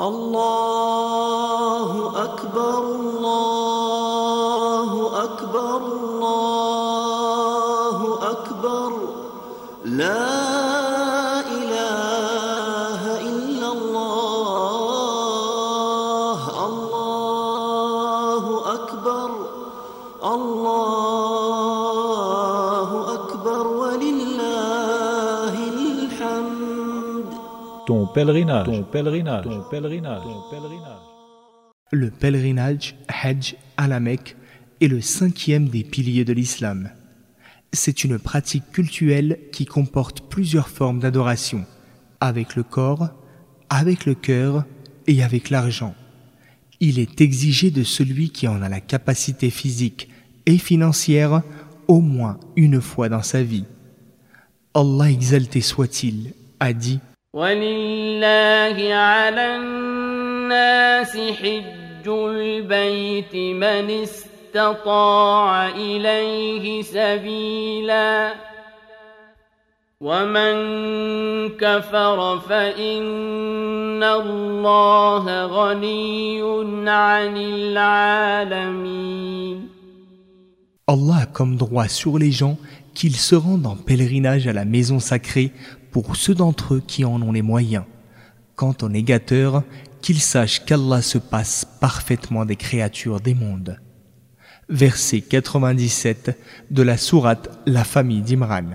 الله أكبر الله أكبر الله أكبر. لا إله إلا الله الله أكبر الله Ton pèlerinage, ton pèlerinage, ton pèlerinage, ton pèlerinage. Le pèlerinage Hajj à la Mecque est le cinquième des piliers de l'islam. C'est une pratique cultuelle qui comporte plusieurs formes d'adoration, avec le corps, avec le cœur et avec l'argent. Il est exigé de celui qui en a la capacité physique et financière au moins une fois dans sa vie. Allah exalté soit-il a dit ولله على الناس حج البيت من استطاع إليه سبيلا ومن كفر فإن الله غني عن العالمين Allah a comme droit sur les gens qu'ils se rendent en pèlerinage à la maison sacrée pour ceux d'entre eux qui en ont les moyens. Quant aux négateurs, qu'ils sachent qu'Allah se passe parfaitement des créatures des mondes. Verset 97 de la sourate La famille d'Imran.